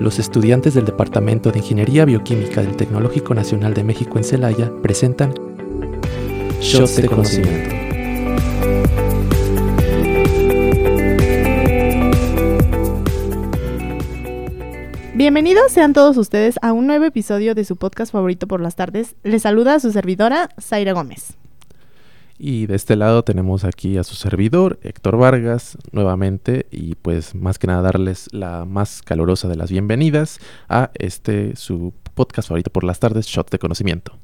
los estudiantes del Departamento de Ingeniería Bioquímica del Tecnológico Nacional de México en Celaya presentan Shots de Conocimiento. Bienvenidos sean todos ustedes a un nuevo episodio de su podcast favorito por las tardes. Les saluda a su servidora, Zaira Gómez. Y de este lado tenemos aquí a su servidor, Héctor Vargas, nuevamente, y pues más que nada darles la más calurosa de las bienvenidas a este su podcast favorito por las tardes, Shot de Conocimiento.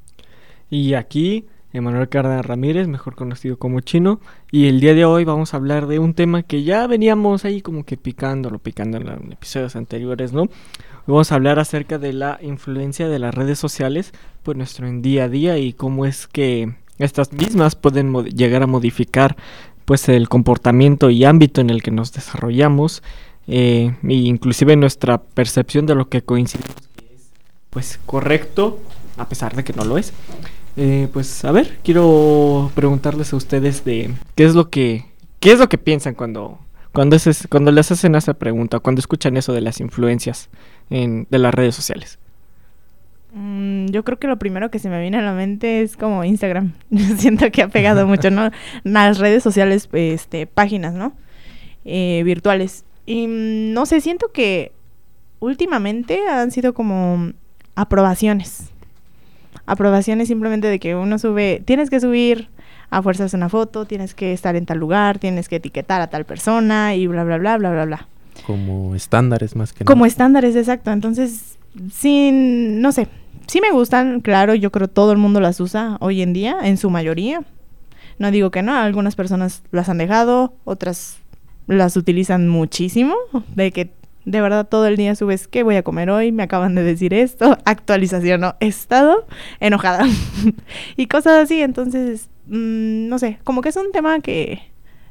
Y aquí, Emanuel Cárdenas Ramírez, mejor conocido como Chino, y el día de hoy vamos a hablar de un tema que ya veníamos ahí como que picándolo, picando en episodios anteriores, ¿no? Vamos a hablar acerca de la influencia de las redes sociales, pues nuestro día a día y cómo es que estas mismas pueden llegar a modificar pues el comportamiento y ámbito en el que nos desarrollamos eh, e inclusive nuestra percepción de lo que coincidimos que es pues correcto a pesar de que no lo es. Eh, pues a ver quiero preguntarles a ustedes de qué es lo que qué es lo que piensan cuando cuando, es, cuando les hacen esa pregunta cuando escuchan eso de las influencias en, de las redes sociales Mm, yo creo que lo primero que se me viene a la mente es como Instagram. Siento que ha pegado mucho, ¿no? Las redes sociales, este, páginas, ¿no? Eh, virtuales. Y mm, no sé, siento que últimamente han sido como aprobaciones. Aprobaciones simplemente de que uno sube, tienes que subir a fuerzas una foto, tienes que estar en tal lugar, tienes que etiquetar a tal persona y bla, bla, bla, bla, bla, bla. Como estándares más que nada. Como estándares, exacto. Entonces, sin, no sé, sí me gustan, claro, yo creo todo el mundo las usa hoy en día, en su mayoría. No digo que no, algunas personas las han dejado, otras las utilizan muchísimo, de que de verdad todo el día subes qué voy a comer hoy, me acaban de decir esto, actualización, no, estado enojada y cosas así, entonces, mm, no sé, como que es un tema que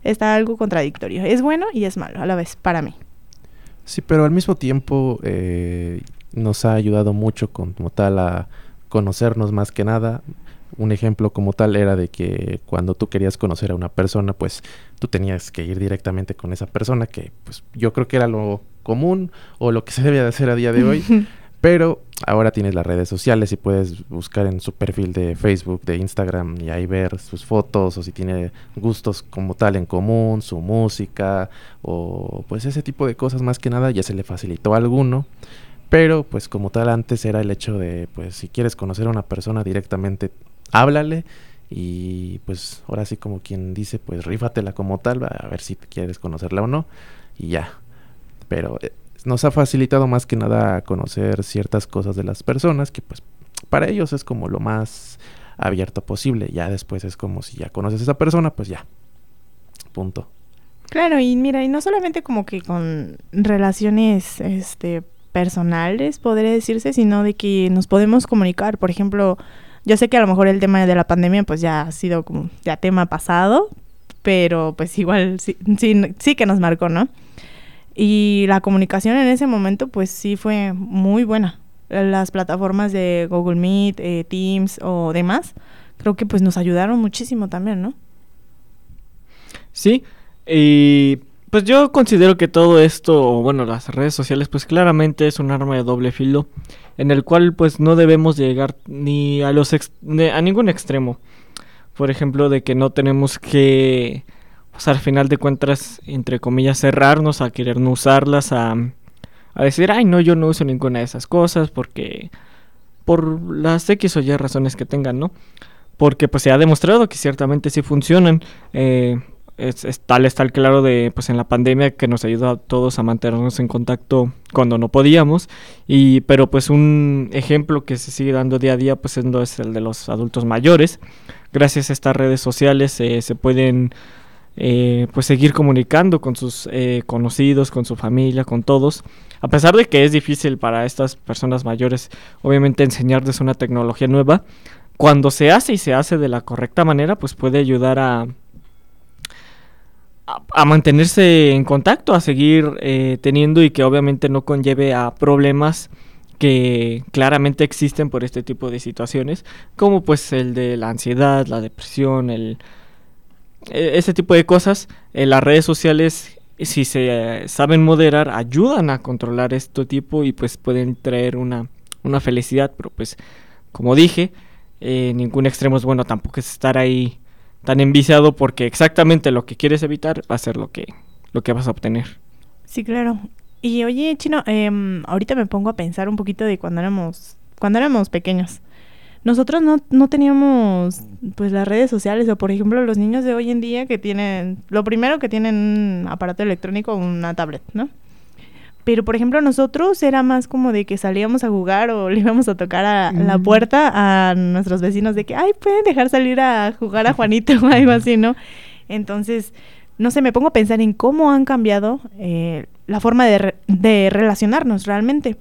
está algo contradictorio, es bueno y es malo a la vez para mí. Sí, pero al mismo tiempo eh, nos ha ayudado mucho como tal a conocernos más que nada. Un ejemplo como tal era de que cuando tú querías conocer a una persona, pues tú tenías que ir directamente con esa persona, que pues yo creo que era lo común o lo que se debe de hacer a día de hoy. Pero ahora tienes las redes sociales y puedes buscar en su perfil de Facebook, de Instagram y ahí ver sus fotos o si tiene gustos como tal en común, su música o pues ese tipo de cosas más que nada ya se le facilitó a alguno. Pero pues como tal antes era el hecho de pues si quieres conocer a una persona directamente, háblale y pues ahora sí como quien dice pues rífatela como tal, a ver si quieres conocerla o no y ya. Pero eh, nos ha facilitado más que nada conocer ciertas cosas de las personas que pues para ellos es como lo más abierto posible. Ya después es como si ya conoces a esa persona, pues ya. Punto. Claro, y mira, y no solamente como que con relaciones este personales, podría decirse, sino de que nos podemos comunicar. Por ejemplo, yo sé que a lo mejor el tema de la pandemia pues ya ha sido como ya tema pasado, pero pues igual sí, sí, que nos marcó, ¿no? Y la comunicación en ese momento pues sí fue muy buena. Las plataformas de Google Meet, eh, Teams o demás, creo que pues nos ayudaron muchísimo también, ¿no? Sí, y pues yo considero que todo esto, bueno, las redes sociales, pues claramente es un arma de doble filo, en el cual pues no debemos llegar ni a los a ningún extremo. Por ejemplo, de que no tenemos que, pues al final de cuentas, entre comillas, cerrarnos a querer no usarlas, a, a decir, ay, no, yo no uso ninguna de esas cosas porque por las X o Y razones que tengan, ¿no? Porque pues se ha demostrado que ciertamente sí funcionan. Eh, tal está el claro de pues en la pandemia que nos ayudó a todos a mantenernos en contacto cuando no podíamos. Y pero pues un ejemplo que se sigue dando día a día pues es el de los adultos mayores. Gracias a estas redes sociales eh, se pueden eh, pues seguir comunicando con sus eh, conocidos con su familia con todos. A pesar de que es difícil para estas personas mayores obviamente enseñarles una tecnología nueva cuando se hace y se hace de la correcta manera pues puede ayudar a a, mantenerse en contacto, a seguir eh, teniendo y que obviamente no conlleve a problemas que claramente existen por este tipo de situaciones, como pues el de la ansiedad, la depresión, el, e, ese tipo de cosas. En las redes sociales si se eh, saben moderar, ayudan a controlar este tipo y pues pueden traer una, una felicidad, pero pues como dije, eh, ningún extremo es bueno, tampoco es estar ahí tan enviciado porque exactamente lo que quieres evitar va a ser lo que, lo que vas a obtener. Sí, claro. Y oye, Chino, em, ahorita me pongo a pensar un poquito de cuando éramos, cuando éramos pequeños. Nosotros no, no teníamos pues las redes sociales o por ejemplo los niños de hoy en día que tienen, lo primero que tienen un aparato electrónico una tablet, ¿no? Pero por ejemplo nosotros era más como de que salíamos a jugar o le íbamos a tocar a la puerta a nuestros vecinos de que, ay, pueden dejar salir a jugar a Juanito o algo así, ¿no? Entonces, no sé, me pongo a pensar en cómo han cambiado eh, la forma de, de relacionarnos realmente.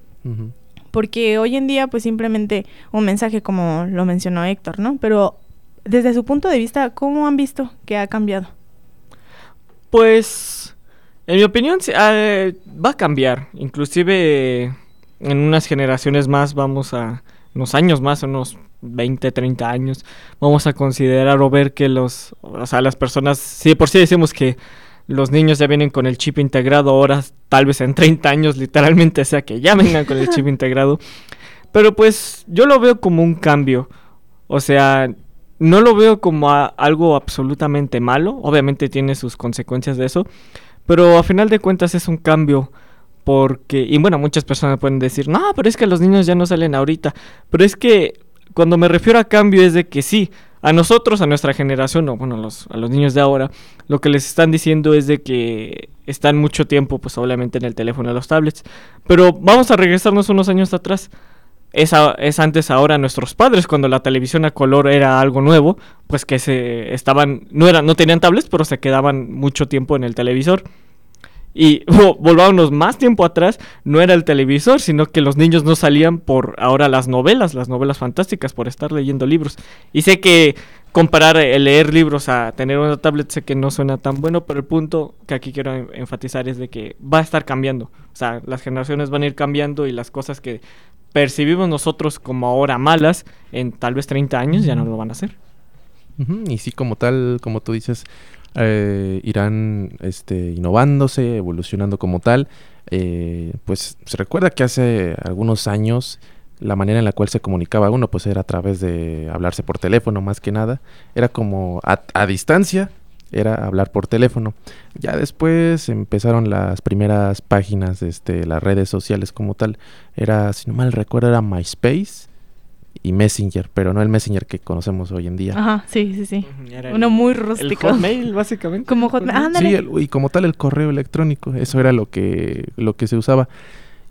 Porque hoy en día, pues simplemente un mensaje como lo mencionó Héctor, ¿no? Pero desde su punto de vista, ¿cómo han visto que ha cambiado? Pues, en mi opinión, ah, va a cambiar. Inclusive en unas generaciones más, vamos a, unos años más, unos 20, 30 años, vamos a considerar o ver que los, o sea, las personas, si por sí decimos que los niños ya vienen con el chip integrado, ahora tal vez en 30 años literalmente sea que ya vengan con el chip integrado. Pero pues yo lo veo como un cambio. O sea, no lo veo como algo absolutamente malo. Obviamente tiene sus consecuencias de eso. Pero a final de cuentas es un cambio. Porque, y bueno, muchas personas pueden decir, no, pero es que los niños ya no salen ahorita. Pero es que cuando me refiero a cambio es de que sí, a nosotros, a nuestra generación, o bueno, los, a los niños de ahora, lo que les están diciendo es de que están mucho tiempo, pues obviamente en el teléfono, en los tablets. Pero vamos a regresarnos unos años atrás. Es, es, antes ahora nuestros padres cuando la televisión a color era algo nuevo pues que se estaban no eran no tenían tablets pero se quedaban mucho tiempo en el televisor y volvámonos más tiempo atrás, no era el televisor, sino que los niños no salían por ahora las novelas, las novelas fantásticas, por estar leyendo libros. Y sé que comparar el leer libros a tener una tablet sé que no suena tan bueno, pero el punto que aquí quiero enfatizar es de que va a estar cambiando. O sea, las generaciones van a ir cambiando y las cosas que percibimos nosotros como ahora malas, en tal vez 30 años ya no lo van a hacer. Y sí, como tal, como tú dices, eh, irán este, innovándose, evolucionando como tal. Eh, pues se recuerda que hace algunos años la manera en la cual se comunicaba uno pues era a través de hablarse por teléfono más que nada. Era como a, distancia, era hablar por teléfono. Ya después empezaron las primeras páginas, este, las redes sociales como tal. Era, si no mal recuerdo, era MySpace y Messenger, pero no el Messenger que conocemos hoy en día. Ajá, sí, sí, sí. Uno muy rústico. El Hotmail, básicamente. Como Hotmail. Sí, y como tal el correo electrónico, eso era lo que, lo que se usaba.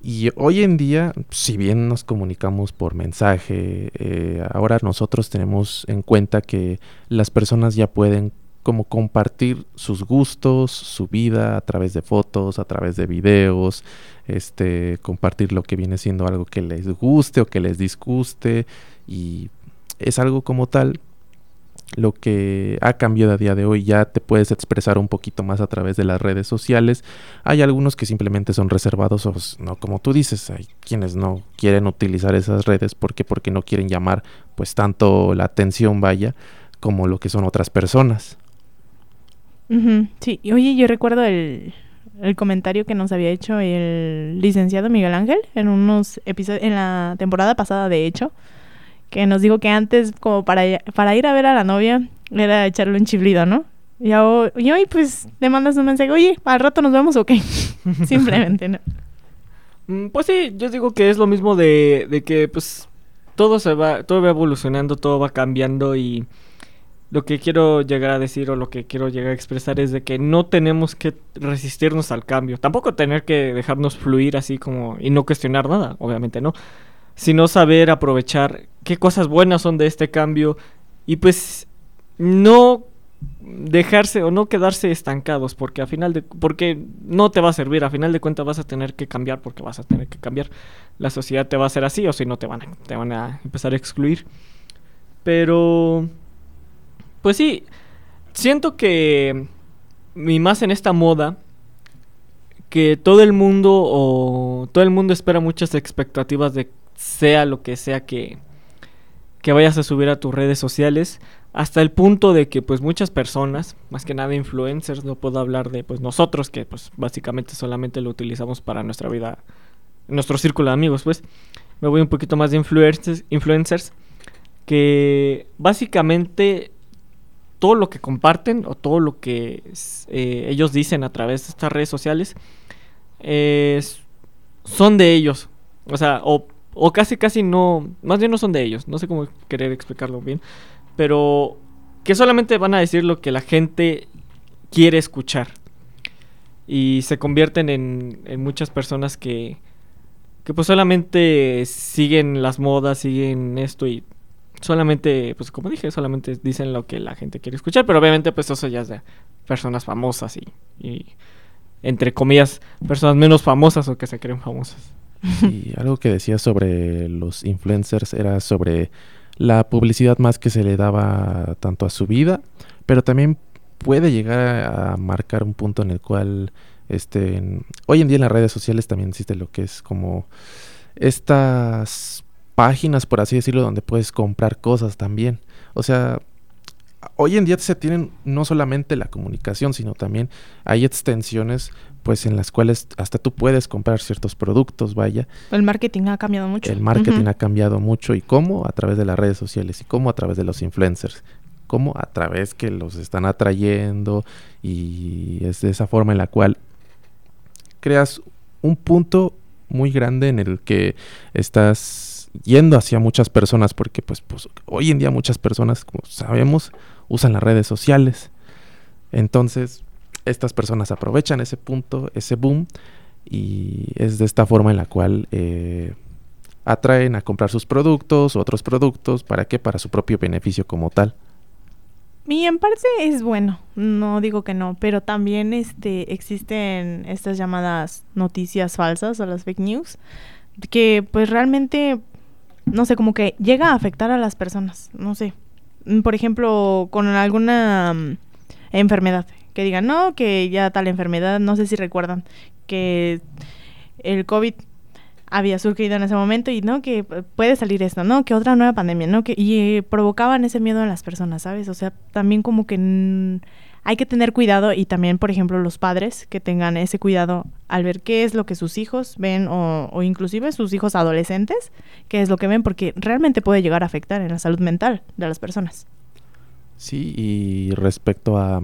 Y hoy en día, si bien nos comunicamos por mensaje, eh, ahora nosotros tenemos en cuenta que las personas ya pueden como compartir sus gustos, su vida a través de fotos, a través de videos, este, compartir lo que viene siendo algo que les guste o que les disguste y es algo como tal lo que ha cambiado a día de hoy ya te puedes expresar un poquito más a través de las redes sociales. Hay algunos que simplemente son reservados o no como tú dices, hay quienes no quieren utilizar esas redes porque porque no quieren llamar pues tanto la atención vaya como lo que son otras personas. Sí, y oye, yo recuerdo el, el comentario que nos había hecho el licenciado Miguel Ángel en unos episodios, en la temporada pasada de hecho, que nos dijo que antes como para, para ir a ver a la novia era echarle un chiflido, ¿no? Y, hoy pues le mandas un mensaje, oye, al rato nos vemos o qué. Simplemente, ¿no? Mm, pues sí, yo digo que es lo mismo de, de que pues todo se va, todo va evolucionando, todo va cambiando y lo que quiero llegar a decir o lo que quiero llegar a expresar es de que no tenemos que resistirnos al cambio. Tampoco tener que dejarnos fluir así como y no cuestionar nada, obviamente no. Sino saber aprovechar qué cosas buenas son de este cambio y pues no dejarse o no quedarse estancados porque a final de porque no te va a servir a final de cuentas vas a tener que cambiar porque vas a tener que cambiar la sociedad te va a hacer así o si no te van a, te van a empezar a excluir pero pues sí, siento que, y más en esta moda, que todo el mundo o todo el mundo espera muchas expectativas de sea lo que sea que, que vayas a subir a tus redes sociales hasta el punto de que pues muchas personas, más que nada influencers, no puedo hablar de pues nosotros que pues básicamente solamente lo utilizamos para nuestra vida, nuestro círculo de amigos, pues me voy un poquito más de influencers, influencers que básicamente todo lo que comparten o todo lo que eh, ellos dicen a través de estas redes sociales son de ellos. O sea, o, o, casi casi no, más bien no son de ellos. No sé cómo querer explicarlo bien. Pero que solamente van a decir lo que la gente quiere escuchar. Y se convierten en, en muchas personas que, que pues solamente siguen las modas, siguen esto y solamente, pues como dije, solamente dicen lo que la gente quiere escuchar, pero obviamente pues eso ya es de personas famosas y, y entre comillas, personas menos famosas o que se creen famosas. Y algo que decía sobre los influencers era sobre la publicidad más que se le daba tanto a su vida, pero también puede llegar a marcar un punto en el cual este hoy en día en las redes sociales también existe lo que es como estas páginas por así decirlo donde puedes comprar cosas también. O sea, hoy en día se tienen no solamente la comunicación, sino también hay extensiones pues en las cuales hasta tú puedes comprar ciertos productos, vaya. El marketing ha cambiado mucho. El marketing ha cambiado mucho y cómo a través de las redes sociales y cómo a través de los influencers, cómo a través que los están atrayendo y es de esa forma en la cual creas un punto muy grande en el que estás yendo hacia muchas personas porque pues, pues hoy en día muchas personas como sabemos usan las redes sociales entonces estas personas aprovechan ese punto, ese boom, y es de esta forma en la cual eh, atraen a comprar sus productos, otros productos, ¿para qué? Para su propio beneficio como tal. Y en parte es bueno, no digo que no, pero también este, existen estas llamadas noticias falsas o las fake news, que pues realmente, no sé, como que llega a afectar a las personas, no sé. Por ejemplo, con alguna mm, enfermedad que digan, no, que ya tal enfermedad, no sé si recuerdan, que el COVID había surgido en ese momento y no que puede salir esto, no que otra nueva pandemia, no que y provocaban ese miedo en las personas, ¿sabes? O sea, también como que hay que tener cuidado y también, por ejemplo, los padres que tengan ese cuidado al ver qué es lo que sus hijos ven o, o inclusive sus hijos adolescentes, qué es lo que ven, porque realmente puede llegar a afectar en la salud mental de las personas. Sí, y respecto a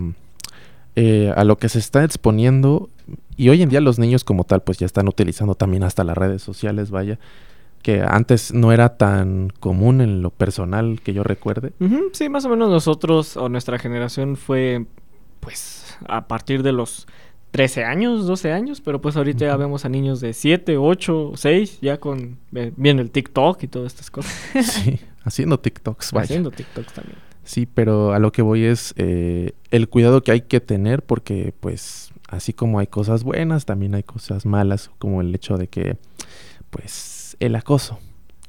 eh, a lo que se está exponiendo y hoy en día los niños como tal pues ya están utilizando también hasta las redes sociales, vaya, que antes no era tan común en lo personal que yo recuerde. sí, más o menos nosotros o nuestra generación fue pues a partir de los 13 años, 12 años, pero pues ahorita ya vemos a niños de 7, 8, 6 ya con viendo el TikTok y todas estas cosas. sí, haciendo TikToks, vaya. Haciendo TikToks también. Sí, pero a lo que voy es eh, el cuidado que hay que tener porque pues así como hay cosas buenas, también hay cosas malas, como el hecho de que pues el acoso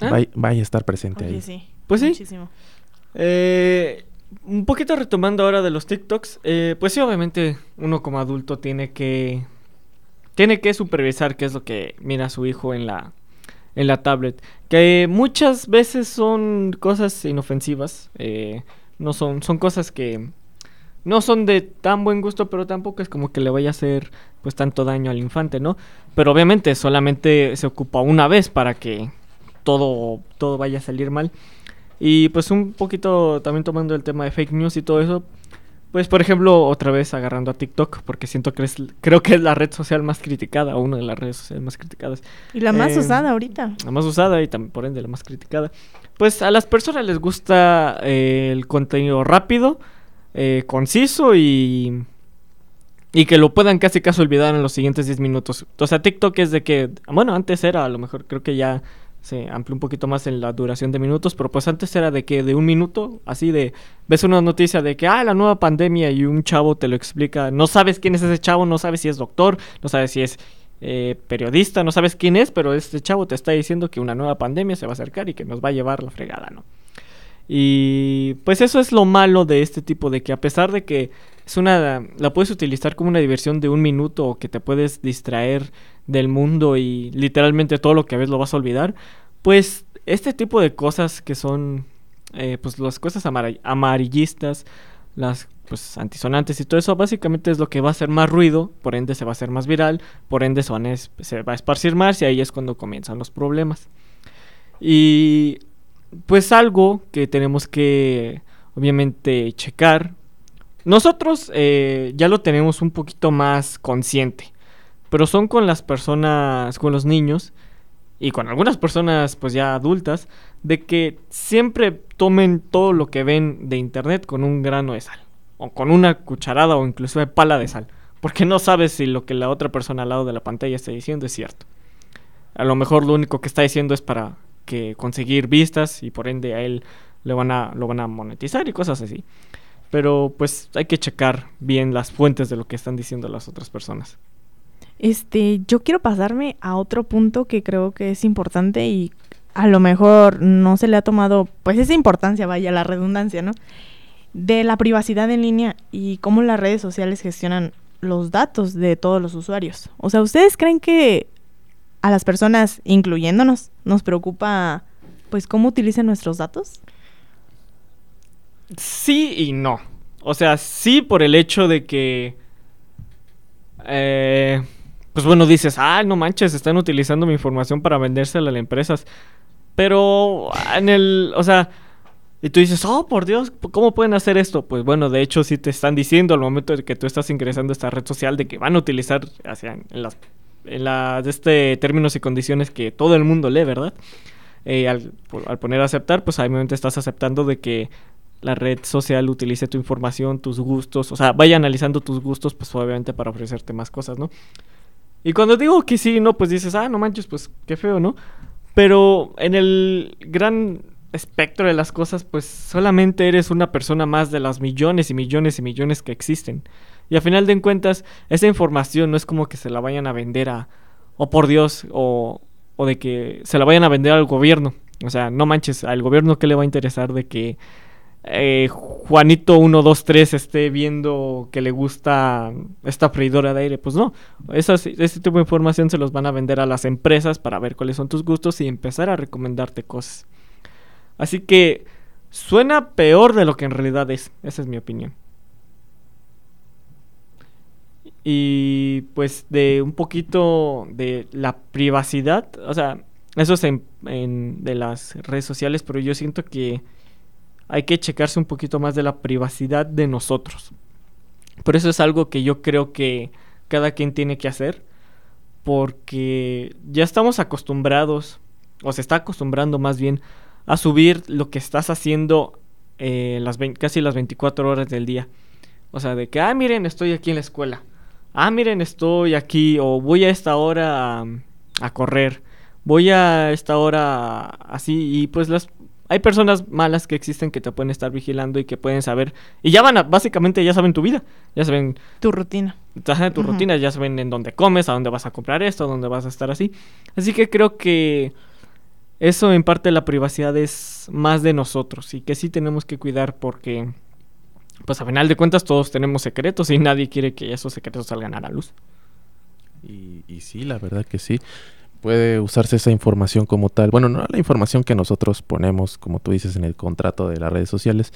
¿Ah? vaya, a estar presente ahí. Sí, pues sí. Muchísimo. Eh, un poquito retomando ahora de los TikToks, eh, pues sí, obviamente uno como adulto tiene que tiene que supervisar qué es lo que mira su hijo en la en la tablet, que muchas veces son cosas inofensivas. Eh, no son, son cosas que no son de tan buen gusto, pero tampoco es como que le vaya a hacer pues tanto daño al infante, ¿no? Pero obviamente solamente se ocupa una vez para que todo, todo vaya a salir mal. Y pues un poquito también tomando el tema de fake news y todo eso, pues por ejemplo, otra vez agarrando a TikTok, porque siento que es, creo que es la red social más criticada, o una de las redes sociales más criticadas. Y la más eh, usada ahorita. La más usada y también por ende la más criticada pues a las personas les gusta eh, el contenido rápido, eh, conciso y, y que lo puedan casi casi olvidar en los siguientes 10 minutos. O sea, TikTok es de que, bueno, antes era, a lo mejor creo que ya se amplió un poquito más en la duración de minutos, pero pues antes era de que de un minuto, así de, ves una noticia de que, ah, la nueva pandemia y un chavo te lo explica, no sabes quién es ese chavo, no sabes si es doctor, no sabes si es eh, periodista, no sabes quién es, pero este chavo te está diciendo que una nueva pandemia se va a acercar y que nos va a llevar la fregada, ¿no? Y pues eso es lo malo de este tipo, de que a pesar de que es una, la puedes utilizar como una diversión de un minuto o que te puedes distraer del mundo y literalmente todo lo que ves lo vas a olvidar, pues este tipo de cosas que son eh, pues las cosas amarillistas, las pues antisonantes y todo eso básicamente es lo que va a hacer más ruido, por ende se va a hacer más viral, por ende se, se va a esparcir más y ahí es cuando comienzan los problemas. Y pues algo que tenemos que obviamente checar. Nosotros eh, ya lo tenemos un poquito más consciente, pero son con las personas, con los niños y con algunas personas pues ya adultas, de que siempre tomen todo lo que ven de internet con un grano de sal, o con una cucharada o incluso pala de sal, porque no sabes si lo que la otra persona al lado de la pantalla está diciendo es cierto. A lo mejor lo único que está diciendo es para que conseguir vistas y por ende a él le van a, lo van a monetizar y cosas así. Pero pues hay que checar bien las fuentes de lo que están diciendo las otras personas. Este, yo quiero pasarme a otro punto que creo que es importante y a lo mejor no se le ha tomado pues esa importancia, vaya la redundancia, ¿no? De la privacidad en línea y cómo las redes sociales gestionan los datos de todos los usuarios. O sea, ¿ustedes creen que a las personas, incluyéndonos, nos preocupa pues cómo utilizan nuestros datos? Sí y no. O sea, sí por el hecho de que... Eh, pues bueno, dices, ah, no manches, están utilizando mi información para vendérsela a las empresas. Pero en el, o sea, y tú dices, oh, por Dios, ¿cómo pueden hacer esto? Pues bueno, de hecho sí te están diciendo al momento de que tú estás ingresando a esta red social de que van a utilizar, hacia, en las, en las, de este términos y condiciones que todo el mundo lee, ¿verdad? Eh, al, al, poner aceptar, pues obviamente estás aceptando de que la red social utilice tu información, tus gustos, o sea, vaya analizando tus gustos, pues obviamente para ofrecerte más cosas, ¿no? Y cuando digo que sí, no, pues dices, ah, no manches, pues qué feo, ¿no? Pero en el gran espectro de las cosas, pues solamente eres una persona más de las millones y millones y millones que existen. Y al final de cuentas, esa información no es como que se la vayan a vender a, o oh, por Dios, o, o de que se la vayan a vender al gobierno. O sea, no manches, al gobierno que le va a interesar de que eh, Juanito 123 esté viendo que le gusta esta freidora de aire. Pues no, Esas, este tipo de información se los van a vender a las empresas para ver cuáles son tus gustos y empezar a recomendarte cosas. Así que suena peor de lo que en realidad es. Esa es mi opinión. Y pues de un poquito de la privacidad, o sea, eso es en de las redes sociales, pero yo siento que hay que checarse un poquito más de la privacidad de nosotros. Por eso es algo que yo creo que cada quien tiene que hacer, porque ya estamos acostumbrados, o se está acostumbrando más bien, a subir lo que estás haciendo eh, las casi las 24 horas del día. O sea, de que, ah, miren, estoy aquí en la escuela. Ah, miren, estoy aquí, o voy a esta hora a, a correr. Voy a esta hora así, y pues las hay personas malas que existen que te pueden estar vigilando y que pueden saber. Y ya van a, básicamente ya saben tu vida. Ya saben. Tu rutina. Tu rutina, ya saben en dónde comes, a dónde vas a comprar esto, a dónde vas a estar así. Así que creo que eso en parte la privacidad es más de nosotros y que sí tenemos que cuidar porque, pues a final de cuentas todos tenemos secretos y nadie quiere que esos secretos salgan a la luz. Y, y sí, la verdad que sí puede usarse esa información como tal. Bueno, no la información que nosotros ponemos, como tú dices, en el contrato de las redes sociales,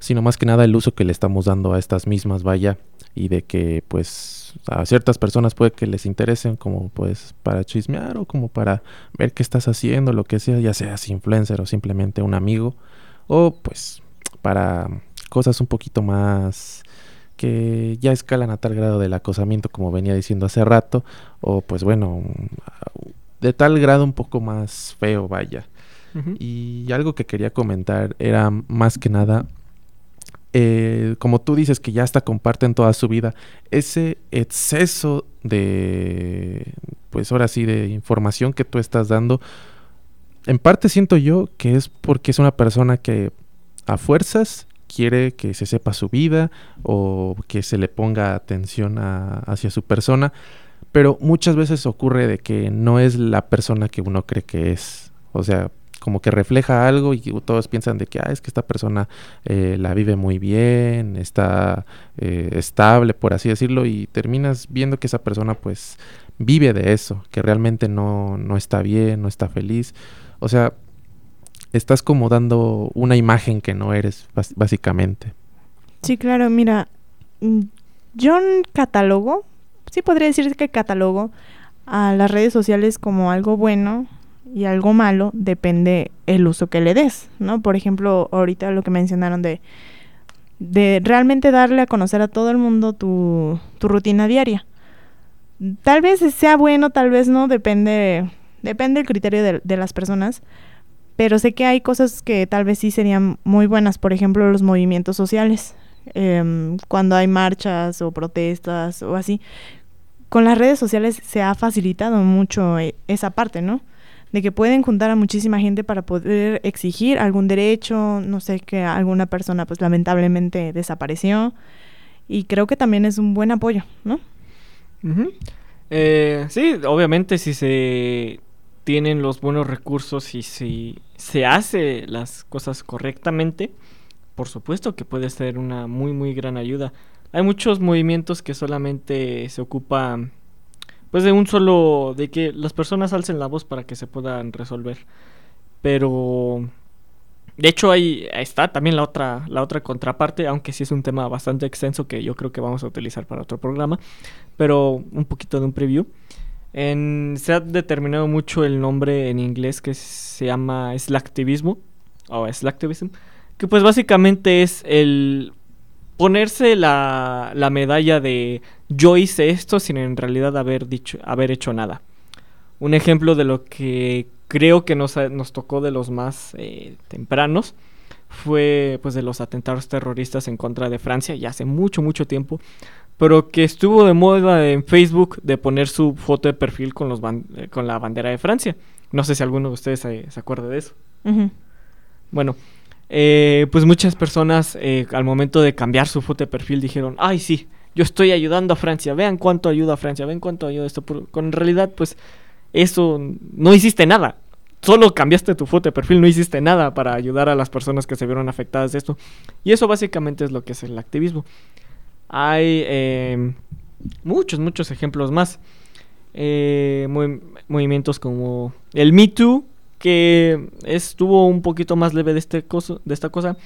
sino más que nada el uso que le estamos dando a estas mismas, vaya, y de que pues a ciertas personas puede que les interesen como pues para chismear o como para ver qué estás haciendo, lo que sea, ya seas influencer o simplemente un amigo, o pues para cosas un poquito más que ya escalan a tal grado del acosamiento como venía diciendo hace rato, o pues bueno, de tal grado un poco más feo, vaya. Y algo que quería comentar era más que nada, eh, como tú dices que ya hasta comparten toda su vida, ese exceso de, pues ahora sí, de información que tú estás dando, en parte siento yo que es porque es una persona que a fuerzas quiere que se sepa su vida o que se le ponga atención hacia su persona pero muchas veces ocurre de que no es la persona que uno cree que es. O sea, como que refleja algo y todos piensan de que ah, es que esta persona eh, la vive muy bien, está eh, estable, por así decirlo, y terminas viendo que esa persona pues vive de eso, que realmente no, no está bien, no está feliz. O sea, estás como dando una imagen que no eres, básicamente. Sí, claro, mira, mm, yo catalogo, sí podría decir que catalogo a las redes sociales como algo bueno y algo malo, depende el uso que le des, ¿no? Por ejemplo, ahorita lo que mencionaron de, de realmente darle a conocer a todo el mundo tu, tu rutina diaria. Tal vez sea bueno, tal vez no, depende, depende el criterio de, de las personas, pero sé que hay cosas que tal vez sí serían muy buenas, por ejemplo, los movimientos sociales. Em, cuando hay marchas o protestas o así, con las redes sociales se ha facilitado mucho eh, esa parte, ¿no? De que pueden juntar a muchísima gente para poder exigir algún derecho, no sé, que alguna persona pues lamentablemente desapareció. Y creo que también es un buen apoyo, ¿no? Eh, sí, obviamente si se tienen los buenos recursos y si se hace las cosas correctamente, por supuesto que puede ser una muy muy gran ayuda. Hay muchos movimientos que solamente se ocupan pues de un solo de que las personas alcen la voz para que se puedan resolver. Pero de hecho ahí está también la otra la otra contraparte, aunque sí es un tema bastante extenso que yo creo que vamos a utilizar para otro programa, pero un poquito de un preview. Se ha determinado mucho el nombre en inglés que se llama slacktivismo o slacktivism que pues básicamente es el ponerse la, la, medalla de yo hice esto sin en realidad haber dicho haber hecho nada. Un ejemplo de lo que creo que nos, nos tocó de los más eh, tempranos fue pues de los atentados terroristas en contra de Francia ya hace mucho mucho tiempo pero que estuvo de moda en Facebook de poner su foto de perfil con los eh, con la bandera de Francia. No sé si alguno de ustedes se, se acuerda de eso. Bueno eh, pues muchas personas eh, al momento de cambiar su foto de perfil dijeron, ay sí, yo estoy ayudando a Francia, vean cuánto ayuda a Francia, vean cuánto ayuda esto. Con realidad, pues eso no hiciste nada. Solo cambiaste tu foto de perfil, no hiciste nada para ayudar a las personas que se vieron afectadas de esto. Y eso básicamente es lo que es el activismo. Hay em, muchos, muchos ejemplos más. Eh, movimientos como el Me Too, que estuvo un poquito más leve de, este coso, de esta cosa,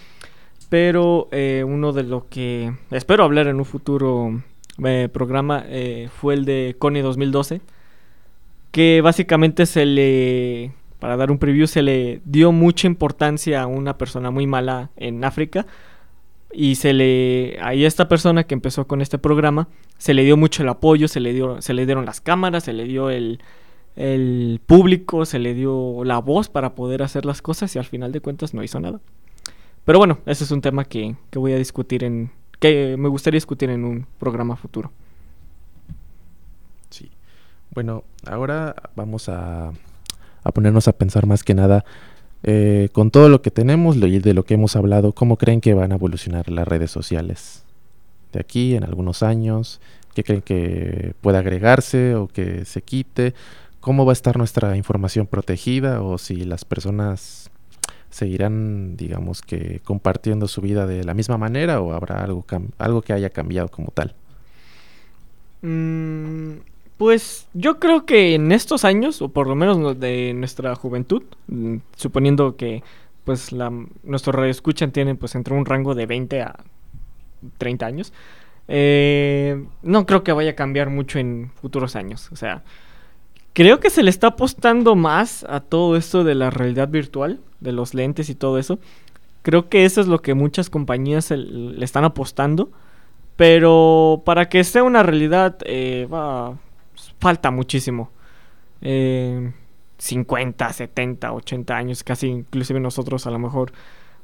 pero eh, uno de lo que espero hablar en un futuro eh, programa eh, fue el de Connie 2012, que básicamente se le, para dar un preview, se le dio mucha importancia a una persona muy mala en África. Y se le. Ahí esta persona que empezó con este programa. Se le dio mucho el apoyo. Se le dio. Se le dieron las cámaras. Se le dio el el público se le dio la voz para poder hacer las cosas y al final de cuentas no hizo nada. Pero bueno, ese es un tema que, voy a discutir en... que me gustaría discutir en un programa futuro. Sí. Bueno, ahora vamos a, a ponernos a pensar más que nada eh, con todo lo que tenemos y de lo que hemos hablado, ¿cómo creen que van a evolucionar las redes sociales? De aquí en algunos años, ¿qué creen que pueda agregarse o que se quite? Cómo va a estar nuestra información protegida o si las personas seguirán, digamos que, compartiendo su vida de la misma manera o habrá algo, algo que haya cambiado como tal. Mm, pues yo creo que en estos años, o por lo menos de nuestra juventud, mm, suponiendo que pues la, nuestros radioescuchan tienen pues entre un rango de 20 a 30 años, eh, no creo que vaya a cambiar mucho en futuros años. O sea, Creo que se le está apostando más a todo esto de la realidad virtual, de los lentes y todo eso. Creo que eso es lo que muchas compañías le están apostando. Pero para que sea una realidad, eh, falta muchísimo. 50, 70, 80 años, casi inclusive nosotros a lo mejor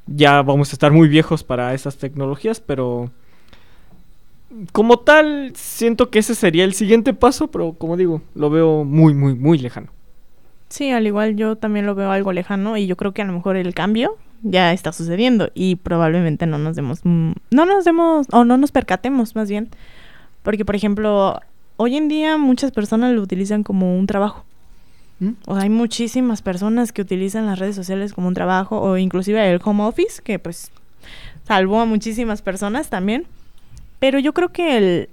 ya vamos a estar muy viejos para esas tecnologías, pero como tal, siento que ese sería el siguiente paso, pero como digo, lo veo muy, muy, muy lejano. Sí, al igual yo también lo veo algo lejano y yo creo que a lo mejor el cambio ya está sucediendo y probablemente no nos demos, mm, no nos demos o no nos percatemos más bien, porque por ejemplo, hoy en día muchas personas lo utilizan como un trabajo. ¿Mm? O hay muchísimas personas que utilizan las redes sociales como un trabajo o inclusive el home office, que pues salvó a muchísimas personas también. Pero yo creo que el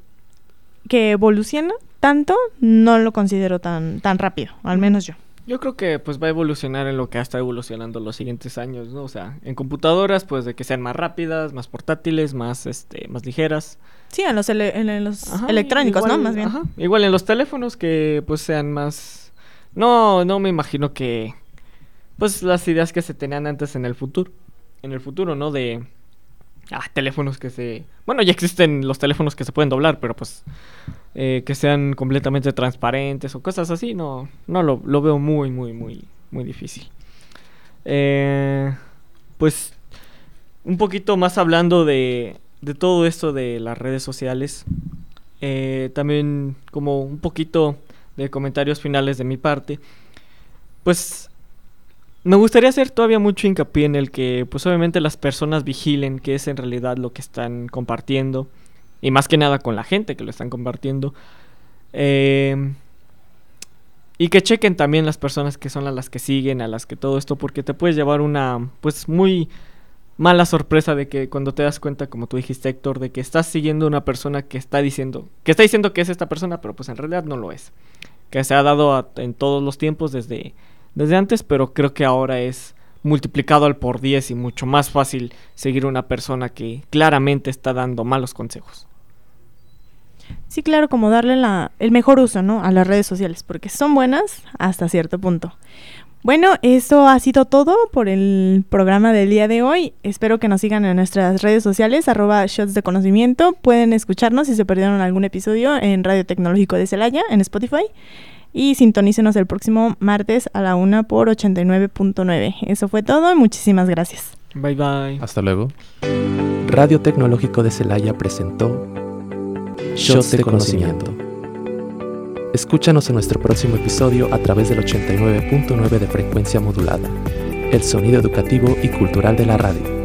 que evoluciona tanto no lo considero tan, tan rápido, al menos yo. Yo creo que pues va a evolucionar en lo que ha estado evolucionando los siguientes años, ¿no? O sea, en computadoras pues de que sean más rápidas, más portátiles, más este más ligeras. Sí, en los, ele- en- los electrónicos, igual, ¿no? Más bien. ajá, igual en los teléfonos que pues sean más No, no me imagino que pues las ideas que se tenían antes en el futuro, en el futuro, ¿no? De ah, teléfonos que se bueno, ya existen los teléfonos que se pueden doblar, pero pues eh, que sean completamente transparentes o cosas así, no, no lo, veo muy, muy, muy, muy difícil. Eh, pues un poquito más hablando de, de todo esto de las redes sociales, eh, también como un poquito de comentarios finales de mi parte, pues me gustaría hacer todavía mucho hincapié en el que pues obviamente las personas vigilen qué es en realidad lo que están compartiendo y más que nada con la gente que lo están compartiendo. Eh, y que chequen también las personas que son a las que siguen, a las que todo esto, porque te puedes llevar una, pues muy mala sorpresa de que cuando te das cuenta, como tú dijiste Héctor, de que estás siguiendo una persona que está diciendo, que está diciendo que es esta persona, pero pues en realidad no lo es. Que se ha dado en todos los tiempos desde, desde antes, pero creo que ahora es multiplicado al por 10 y mucho más fácil seguir una persona que claramente está dando malos consejos. Sí, claro, como darle la, el mejor uso, ¿no? A las redes sociales, porque son buenas hasta cierto punto. Bueno, eso ha sido todo por el programa del día de hoy. Espero que nos sigan en nuestras redes sociales, arroba shots de conocimiento. Pueden escucharnos si se perdieron algún episodio en Radio Tecnológico de Celaya, en Spotify. Y sintonícenos el próximo martes a la una por 89.9. Eso fue todo y muchísimas gracias. Bye bye. Hasta luego. Radio Tecnológico de Celaya presentó Shots de Conocimiento. Escúchanos en nuestro próximo episodio a través del 89.9 de frecuencia modulada, el sonido educativo y cultural de la radio.